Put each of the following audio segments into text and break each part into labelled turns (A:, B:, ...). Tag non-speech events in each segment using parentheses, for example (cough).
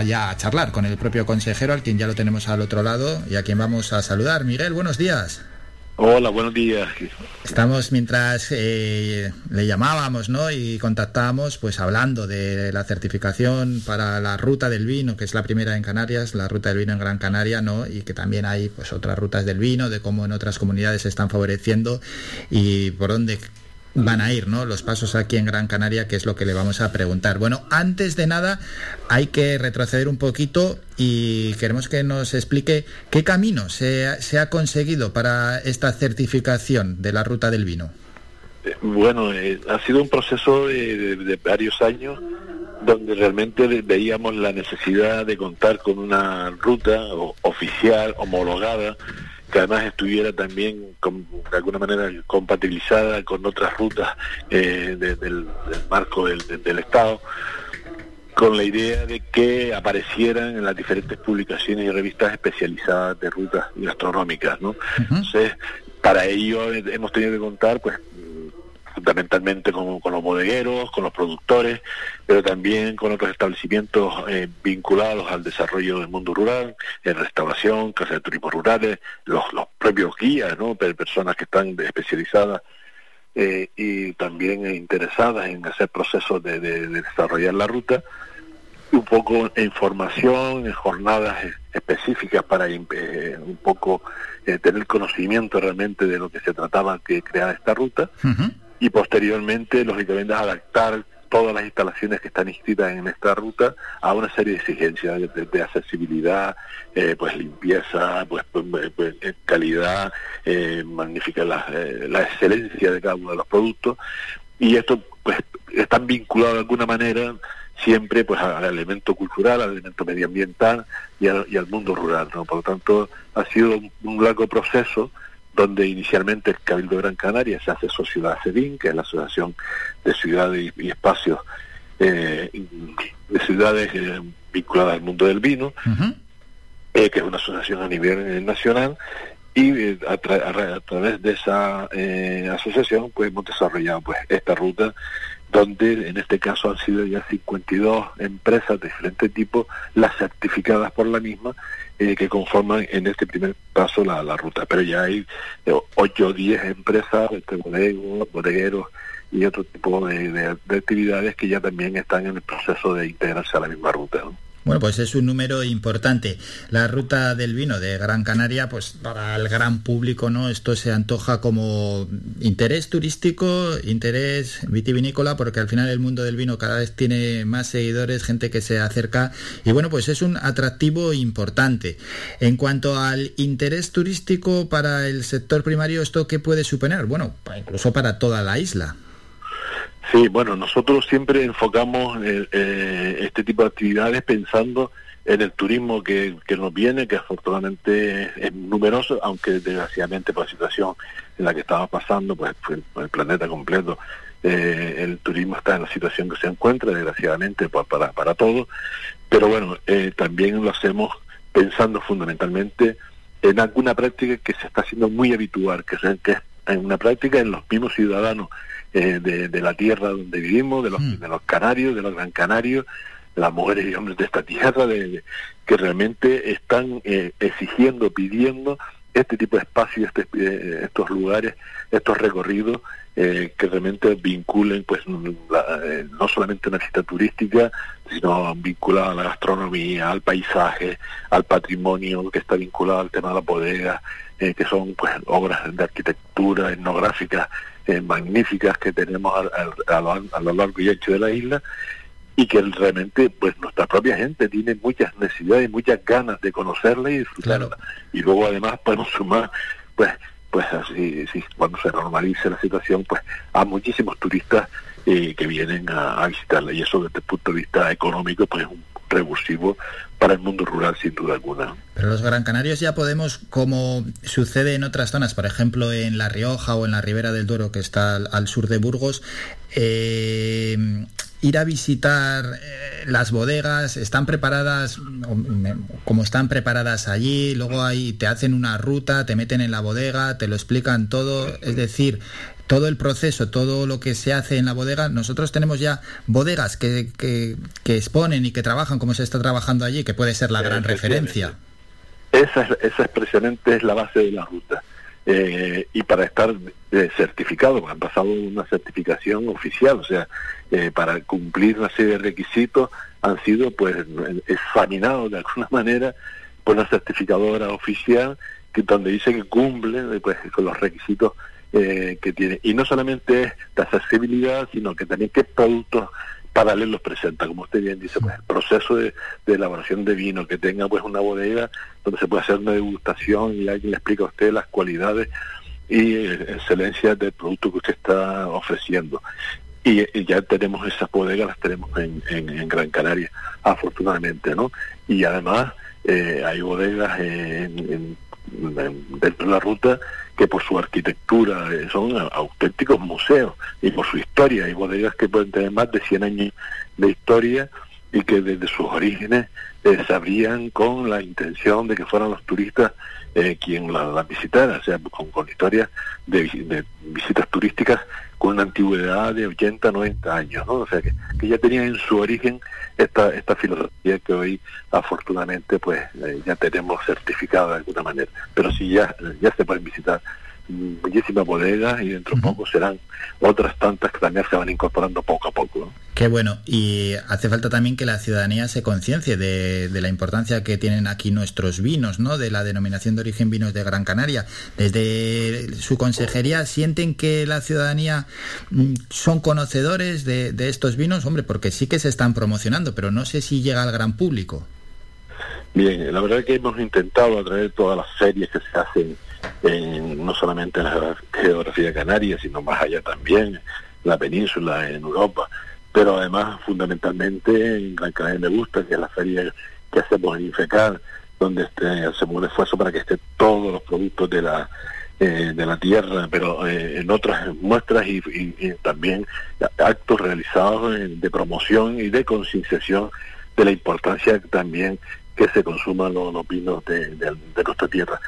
A: ya a charlar con el propio consejero, al quien ya lo tenemos al otro lado y a quien vamos a saludar. Miguel, buenos días.
B: Hola, buenos días.
A: Estamos mientras eh, le llamábamos ¿no? y contactábamos, pues hablando de la certificación para la ruta del vino, que es la primera en Canarias, la ruta del vino en Gran Canaria, ¿no? y que también hay pues otras rutas del vino, de cómo en otras comunidades se están favoreciendo y por dónde van a ir, ¿no? Los pasos aquí en Gran Canaria, que es lo que le vamos a preguntar. Bueno, antes de nada hay que retroceder un poquito y queremos que nos explique qué camino se ha, conseguido para esta certificación de la ruta del vino.
B: Eh, bueno, eh, ha sido un proceso de, varios años donde realmente veíamos la necesidad de contar con una ruta oficial, homologada, que además estuviera también de alguna manera compatibilizada con otras rutas eh, del, marco del, Estado, con la idea de que aparecieran en las diferentes publicaciones y revistas especializadas de rutas gastronómicas. ¿no? Entonces, para ello hemos tenido que contar pues fundamentalmente con, los bodegueros, con los productores, pero también con otros establecimientos eh, vinculados al desarrollo del mundo rural, en restauración, casas de turismo rurales, los, propios guías, ¿no? personas que están especializadas eh, y también interesadas en hacer procesos de, desarrollar la ruta, un poco de información, en jornadas específicas para eh, un poco tener conocimiento realmente de lo que se trataba de crear esta ruta y posteriormente, lógicamente, adaptar todas las instalaciones que están inscritas en esta ruta a una serie de exigencias de, accesibilidad, eh, pues limpieza, pues, pues, pues eh, calidad, eh, magnificar la, la, excelencia de cada uno de los productos y esto pues están vinculados de alguna manera siempre pues al elemento cultural, al elemento medioambiental y al, y al mundo rural, ¿no? Por lo tanto ha sido un largo proceso donde inicialmente el Cabildo de Gran Canaria se hace sociedad CEDIN, que es la Asociación de Ciudades y, Espacios eh, de Ciudades eh, vinculadas al mundo del vino, eh, que es una asociación a nivel nacional, y a, través de esa asociación pues hemos desarrollado pues esta ruta donde en este caso han sido ya 52 empresas de diferente tipo las certificadas por la misma eh, que conforman en este primer paso la, la ruta. Pero ya hay 8 eh, o 10 empresas, este, bodegueros, bodegueros y otro tipo de, de, actividades que ya también están en el proceso de integrarse a la misma ruta.
A: Bueno, pues es un número importante. La ruta del vino de Gran Canaria, pues para el gran público, ¿no? Esto se antoja como interés turístico, interés vitivinícola, porque al final el mundo del vino cada vez tiene más seguidores, gente que se acerca, y bueno, pues es un atractivo importante. En cuanto al interés turístico para el sector primario, ¿esto qué puede suponer? Bueno, incluso para toda la isla.
B: Sí, bueno, nosotros siempre enfocamos eh, eh, este tipo de actividades pensando en el turismo que, que nos viene, que afortunadamente es numeroso, aunque desgraciadamente por la situación en la que estamos pasando, pues, el planeta completo, eh, el turismo está en la situación que se encuentra, desgraciadamente pues, para, para todos, pero bueno, también lo hacemos pensando fundamentalmente en alguna práctica que se está haciendo muy habitual, que es, que es en una práctica en los mismos ciudadanos eh, de, la tierra donde vivimos, de los, mm. de los canarios, de los gran canarios, de las mujeres y hombres de esta tierra, de, que realmente están eh, exigiendo, pidiendo este tipo de espacios, este, eh, estos lugares, estos recorridos que realmente vinculen pues no solamente una visita turística, sino vinculada a la gastronomía, al paisaje, al patrimonio que está vinculado al tema de la bodega, que son pues obras de arquitectura etnográfica eh, magníficas que tenemos a, lo, largo y ancho de la isla y que realmente pues nuestra propia gente tiene muchas necesidades y muchas ganas de conocerla y disfrutarla. Y luego además podemos sumar pues pues así, cuando se normalice la situación pues a muchísimos turistas eh, que vienen a, visitarla y eso desde el punto de vista económico pues es un revulsivo para el mundo rural sin duda alguna.
A: Pero los Gran Canarios ya podemos, como sucede en otras zonas, por ejemplo en La Rioja o en la Ribera del Duero, que está al, sur de Burgos, eh, ir a visitar eh, las bodegas, están preparadas como están preparadas allí, luego ahí te hacen una ruta, te meten en la bodega, te lo explican todo, es decir, todo el proceso, todo lo que se hace en la bodega, nosotros tenemos ya bodegas que, que, exponen y que trabajan como se está trabajando allí, que puede ser la gran referencia.
B: Esa, esa expresionante es la base de la ruta. Eh, y para estar eh, certificado, han pasado una certificación oficial, o sea, eh, para cumplir una serie de requisitos han sido pues examinados de alguna (laughs) manera por una certificadora oficial que donde dice que cumple pues, con los requisitos que tiene. Y no solamente es de accesibilidad, sino que también qué productos paralelos presenta, como usted bien dice, pues el proceso de, elaboración de vino, que tenga pues una bodega donde se puede hacer una degustación y alguien le explica a usted las cualidades y eh, excelencia del producto que usted está ofreciendo. Y, ya tenemos esas bodegas, las tenemos en, en, Gran Canaria, afortunadamente, ¿no? Y además eh, hay bodegas en, dentro de la ruta que por su arquitectura eh, son auténticos museos y por su historia. Hay bodegas que pueden tener más de 100 años de historia y que desde sus orígenes eh, se abrían con la intención de que fueran los turistas eh, quien las visitara, o sea, con, con historias de, de, visitas turísticas con una antigüedad de 80, 90 años, ¿no? O sea, que, que ya tenían en su origen esta, esta filosofía que hoy afortunadamente pues eh, ya tenemos certificada de alguna manera. Pero sí ya, ya se pueden visitar bellísimas bodegas y dentro de poco serán otras tantas que también se van incorporando poco a poco.
A: Qué bueno, y hace falta también que la ciudadanía se conciencie de, la importancia que tienen aquí nuestros vinos, ¿no? De la denominación de origen vinos de Gran Canaria. Desde su consejería, ¿sienten que la ciudadanía mm, son conocedores de, de estos vinos? Hombre, porque sí que se están promocionando, pero no sé si llega al gran público.
B: Bien, la verdad es que hemos intentado a través de todas las series que se hacen en, no solamente en la geografía canaria, sino más allá también, la península, en Europa, pero además fundamentalmente en Gran Canaria me gusta, que es la feria que hacemos en Infecar, donde este, hacemos un esfuerzo para que estén todos los productos de la eh, de la tierra, pero eh, en otras muestras y, también actos realizados de promoción y de concienciación de la importancia también que se consuman los, vinos de, nuestra tierra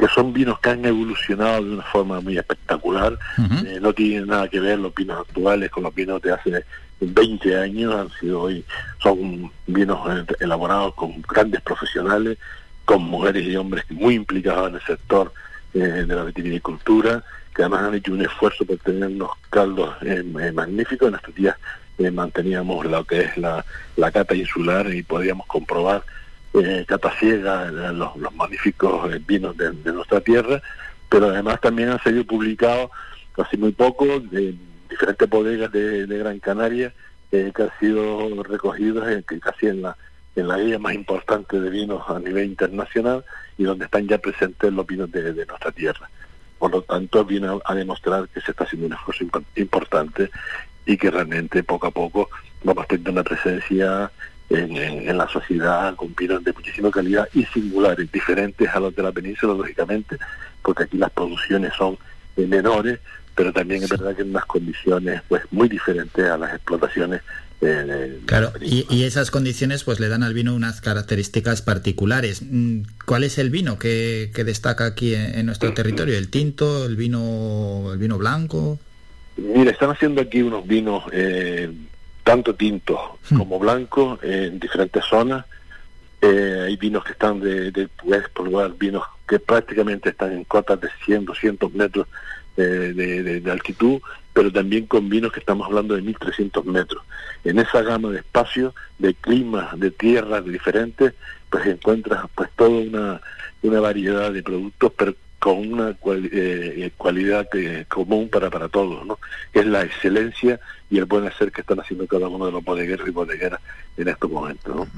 B: que son vinos que han evolucionado de una forma muy espectacular. Eh, no tienen nada que ver los vinos actuales con los vinos de hace 20 años. Han sido hoy, son vinos eh, elaborados con grandes profesionales, con mujeres y hombres muy implicados en el sector eh, de la vitivinicultura, que además han hecho un esfuerzo por tener unos caldos magníficos. En estos días manteníamos lo que es la, la cata insular y podíamos comprobar eh, Catasiega, eh, los, magníficos eh, vinos de, nuestra tierra, pero además también han sido publicados casi muy poco de diferentes bodegas de, Gran Canaria eh, que han sido recogidos casi en la en la guía más importante de vinos a nivel internacional y donde están ya presentes los vinos de, nuestra tierra. Por lo tanto, viene a, demostrar que se está haciendo un esfuerzo importante y que realmente poco a poco vamos teniendo una presencia en, la sociedad con vinos de muchísima calidad y singulares, diferentes a los de la península, lógicamente, porque aquí las producciones son menores, pero también es verdad que en unas condiciones pues muy diferentes a las explotaciones
A: claro, y, esas condiciones pues le dan al vino unas características particulares. Mm, ¿Cuál es el vino que, destaca aquí en, nuestro territorio? ¿El tinto, el vino, el vino blanco?
B: Mira, están haciendo aquí unos vinos eh, tanto tintos hmm. como blancos en diferentes zonas. Eh, hay vinos que están de, de por lugar, vinos que prácticamente están en cotas de 100, 200 metros eh, de, altitud, pero también con vinos que estamos hablando de 1300 metros. En esa gama de espacios, de climas, de tierras diferentes, pues encuentras pues toda una, una variedad de productos, pero con una eh, cualidad que, común para, para todos, ¿no? es la excelencia y el buen hacer que están haciendo cada uno de los bodegueros y bodegueras en estos momentos.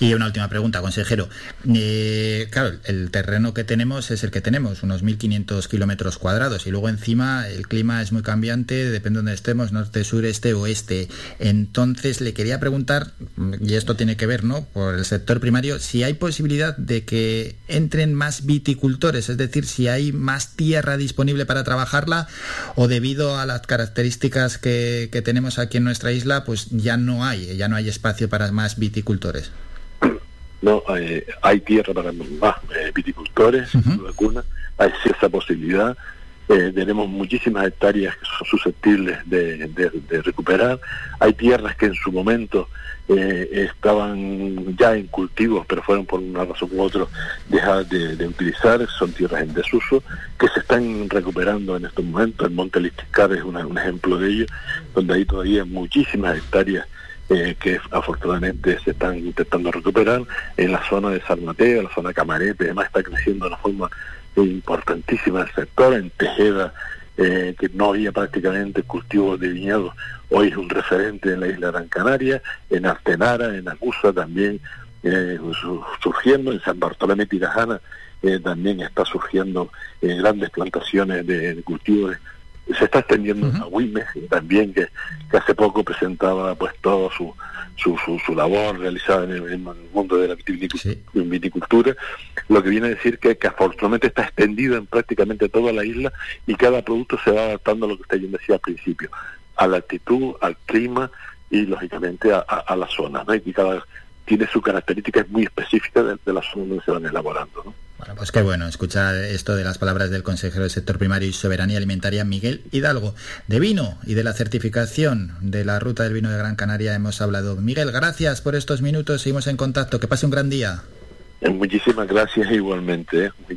A: Y una última pregunta, consejero. Eh, claro, el terreno que tenemos es el que tenemos, unos 1.500 kilómetros cuadrados, y luego encima el clima es muy cambiante, depende de donde estemos, norte, sur, este, oeste. Entonces le quería preguntar, y esto tiene que ver, ¿no?, por el sector primario, si hay posibilidad de que entren más viticultores, es decir, si hay más tierra disponible para trabajarla, o debido a las características que que tenemos aquí en nuestra isla, pues ya no hay, ya no hay espacio para más viticultores.
B: No, eh, hay tierra para más eh, viticultores, uh hay esa posibilidad. Eh, tenemos muchísimas hectáreas que son susceptibles de, recuperar. Hay tierras que en su momento eh, estaban ya en cultivos, pero fueron por una razón u otra dejadas de, utilizar. Son tierras en desuso que se están recuperando en estos momentos. El Monte Listicar es un ejemplo de ello, donde hay todavía muchísimas hectáreas eh, que afortunadamente se están intentando recuperar. En la zona de San Mateo, la zona de Camarete, además está creciendo de una forma importantísima el sector, en Tejeda, eh, que no había prácticamente cultivos de viñedos, hoy es un referente en la isla Gran Canaria, en Artenara, en Acusa también eh, surgiendo, en San Bartolomé Tirajana eh, también está surgiendo grandes plantaciones de, cultivos se está extendiendo a Wimes también que, que, hace poco presentaba pues todo su, su, su, labor realizada en el, mundo de la viticultura, lo que viene a decir que, que afortunadamente está extendido en prácticamente toda la isla y cada producto se va adaptando a lo que usted decía al principio, a la altitud, al clima y lógicamente a, a, la zona, ¿no? y cada tiene su característica muy específica de, de la zona donde se van elaborando. ¿no?
A: Bueno, pues qué bueno escuchar esto de las palabras del consejero del sector primario y soberanía alimentaria, Miguel Hidalgo. De vino y de la certificación de la ruta del vino de Gran Canaria hemos hablado. Miguel, gracias por estos minutos. Seguimos en contacto. Que pase un gran día.
B: Muchísimas gracias igualmente. ¿eh?